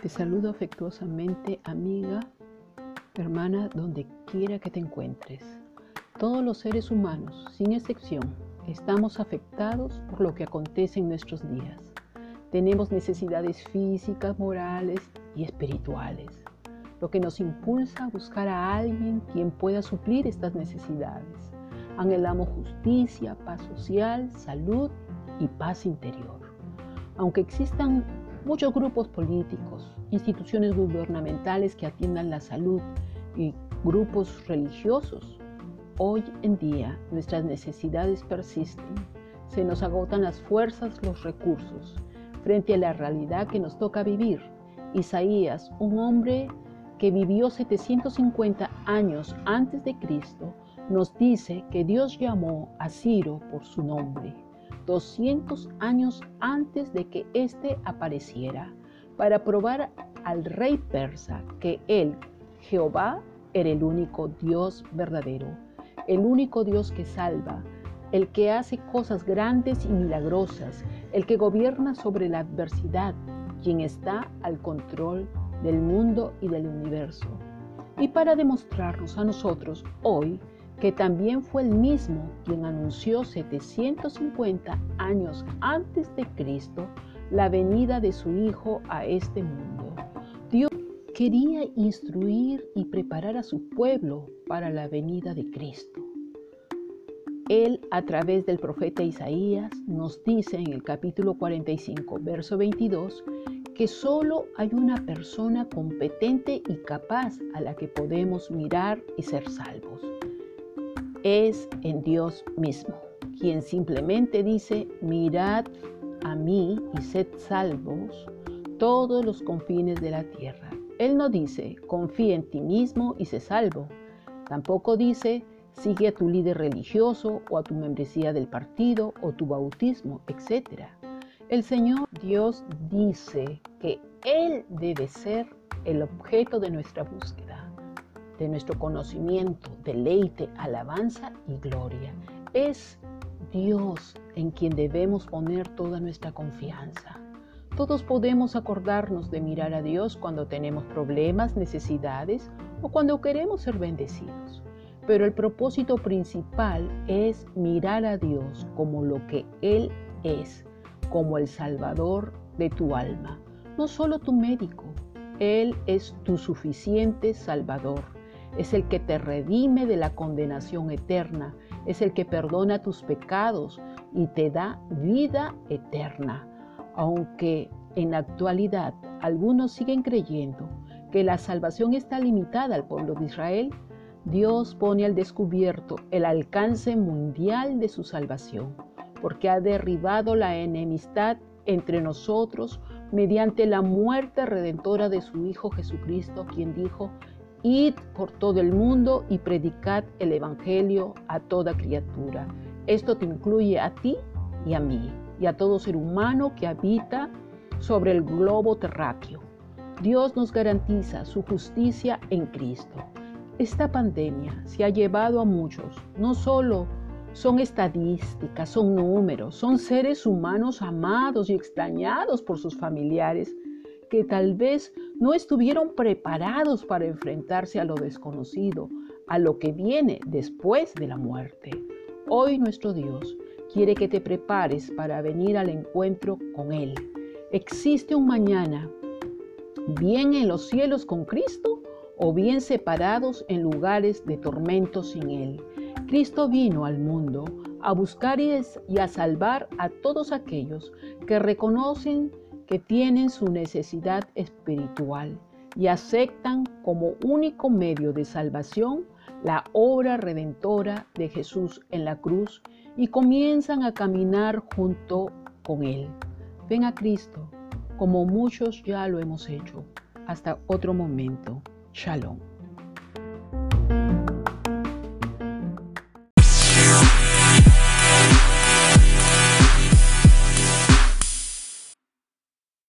Te saludo afectuosamente, amiga, hermana, donde quiera que te encuentres. Todos los seres humanos, sin excepción, estamos afectados por lo que acontece en nuestros días. Tenemos necesidades físicas, morales y espirituales, lo que nos impulsa a buscar a alguien quien pueda suplir estas necesidades. Anhelamos justicia, paz social, salud y paz interior. Aunque existan muchos grupos políticos, instituciones gubernamentales que atiendan la salud y grupos religiosos. Hoy en día nuestras necesidades persisten, se nos agotan las fuerzas, los recursos, frente a la realidad que nos toca vivir. Isaías, un hombre que vivió 750 años antes de Cristo, nos dice que Dios llamó a Ciro por su nombre 200 años antes de que éste apareciera, para probar al rey persa que él, Jehová, era el único Dios verdadero, el único Dios que salva, el que hace cosas grandes y milagrosas, el que gobierna sobre la adversidad, quien está al control del mundo y del universo. Y para demostrarnos a nosotros hoy que también fue el mismo quien anunció 750 años antes de Cristo la venida de su Hijo a este mundo. Dios quería instruir y preparar a su pueblo para la venida de Cristo. Él, a través del profeta Isaías, nos dice en el capítulo 45, verso 22, que solo hay una persona competente y capaz a la que podemos mirar y ser salvos es en Dios mismo, quien simplemente dice, mirad a mí y sed salvos todos los confines de la tierra. Él no dice, confía en ti mismo y sé salvo. Tampoco dice, sigue a tu líder religioso o a tu membresía del partido o tu bautismo, etc. El Señor Dios dice que Él debe ser el objeto de nuestra búsqueda de nuestro conocimiento, deleite, alabanza y gloria. Es Dios en quien debemos poner toda nuestra confianza. Todos podemos acordarnos de mirar a Dios cuando tenemos problemas, necesidades o cuando queremos ser bendecidos. Pero el propósito principal es mirar a Dios como lo que Él es, como el Salvador de tu alma, no solo tu médico. Él es tu suficiente Salvador es el que te redime de la condenación eterna, es el que perdona tus pecados y te da vida eterna. Aunque en la actualidad algunos siguen creyendo que la salvación está limitada al pueblo de Israel, Dios pone al descubierto el alcance mundial de su salvación, porque ha derribado la enemistad entre nosotros mediante la muerte redentora de su Hijo Jesucristo, quien dijo, Id por todo el mundo y predicad el Evangelio a toda criatura. Esto te incluye a ti y a mí y a todo ser humano que habita sobre el globo terráqueo. Dios nos garantiza su justicia en Cristo. Esta pandemia se ha llevado a muchos, no solo son estadísticas, son números, son seres humanos amados y extrañados por sus familiares que tal vez no estuvieron preparados para enfrentarse a lo desconocido, a lo que viene después de la muerte. Hoy nuestro Dios quiere que te prepares para venir al encuentro con Él. Existe un mañana, bien en los cielos con Cristo o bien separados en lugares de tormento sin Él. Cristo vino al mundo a buscar y a salvar a todos aquellos que reconocen que tienen su necesidad espiritual y aceptan como único medio de salvación la obra redentora de Jesús en la cruz y comienzan a caminar junto con Él. Ven a Cristo, como muchos ya lo hemos hecho. Hasta otro momento. Shalom.